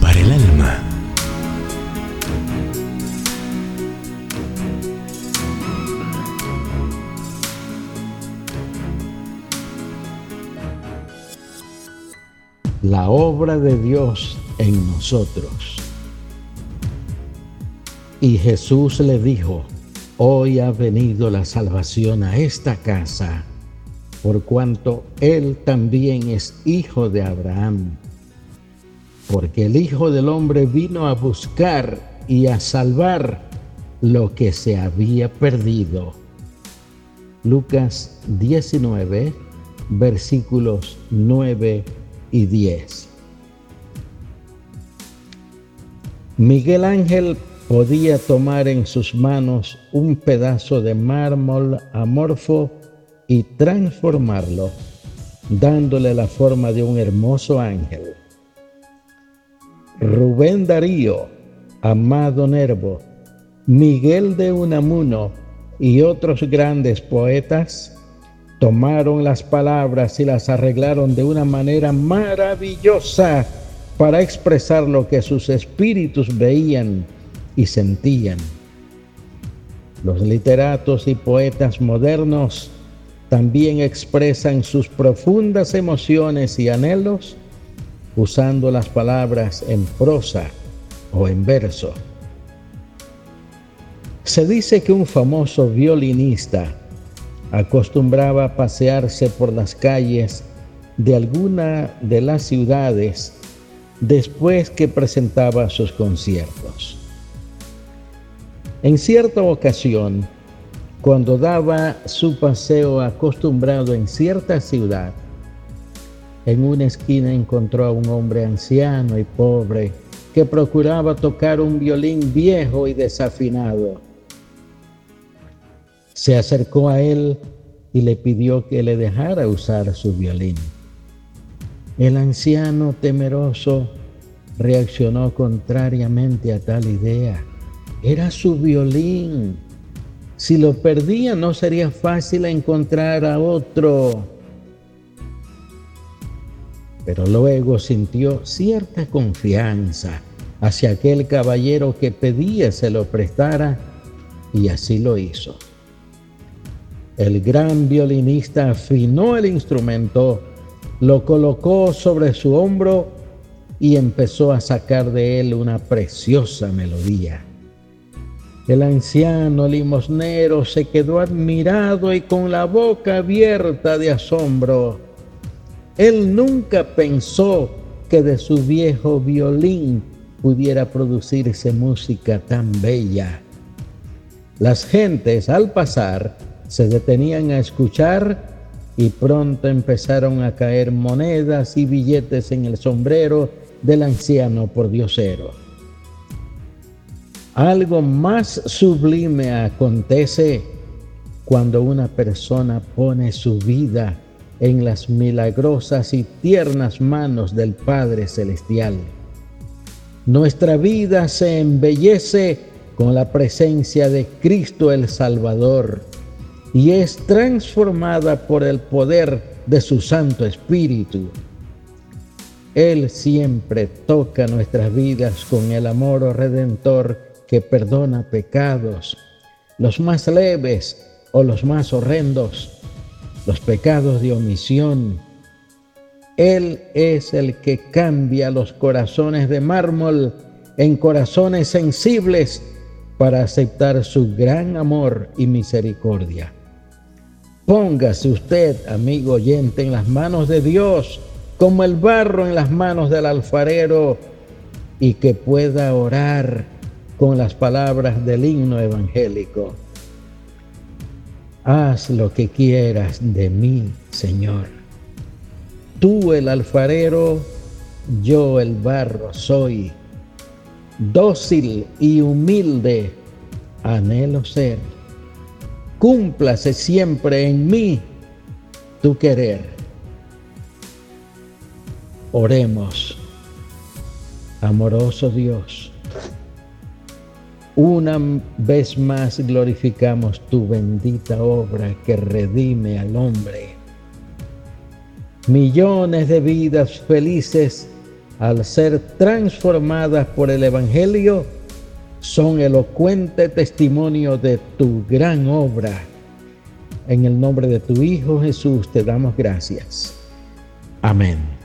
Para el alma. La obra de Dios en nosotros. Y Jesús le dijo, hoy ha venido la salvación a esta casa por cuanto él también es hijo de Abraham. Porque el Hijo del Hombre vino a buscar y a salvar lo que se había perdido. Lucas 19, versículos 9 y 10. Miguel Ángel podía tomar en sus manos un pedazo de mármol amorfo y transformarlo, dándole la forma de un hermoso ángel. Rubén Darío, Amado Nervo, Miguel de Unamuno y otros grandes poetas tomaron las palabras y las arreglaron de una manera maravillosa para expresar lo que sus espíritus veían y sentían. Los literatos y poetas modernos también expresan sus profundas emociones y anhelos usando las palabras en prosa o en verso. Se dice que un famoso violinista acostumbraba a pasearse por las calles de alguna de las ciudades después que presentaba sus conciertos. En cierta ocasión, cuando daba su paseo acostumbrado en cierta ciudad, en una esquina encontró a un hombre anciano y pobre que procuraba tocar un violín viejo y desafinado. Se acercó a él y le pidió que le dejara usar su violín. El anciano temeroso reaccionó contrariamente a tal idea. Era su violín si lo perdía no sería fácil encontrar a otro. Pero luego sintió cierta confianza hacia aquel caballero que pedía se lo prestara y así lo hizo. El gran violinista afinó el instrumento, lo colocó sobre su hombro y empezó a sacar de él una preciosa melodía. El anciano limosnero se quedó admirado y con la boca abierta de asombro. Él nunca pensó que de su viejo violín pudiera producirse música tan bella. Las gentes al pasar se detenían a escuchar y pronto empezaron a caer monedas y billetes en el sombrero del anciano por diosero. Algo más sublime acontece cuando una persona pone su vida en las milagrosas y tiernas manos del Padre Celestial. Nuestra vida se embellece con la presencia de Cristo el Salvador y es transformada por el poder de su Santo Espíritu. Él siempre toca nuestras vidas con el amor redentor que perdona pecados, los más leves o los más horrendos, los pecados de omisión. Él es el que cambia los corazones de mármol en corazones sensibles para aceptar su gran amor y misericordia. Póngase usted, amigo oyente, en las manos de Dios, como el barro en las manos del alfarero, y que pueda orar con las palabras del himno evangélico. Haz lo que quieras de mí, Señor. Tú el alfarero, yo el barro soy. Dócil y humilde anhelo ser. Cúmplase siempre en mí tu querer. Oremos, amoroso Dios una vez más glorificamos tu bendita obra que redime al hombre. Millones de vidas felices al ser transformadas por el Evangelio, son elocuente testimonio de tu gran obra. En el nombre de tu Hijo Jesús te damos gracias. Amén.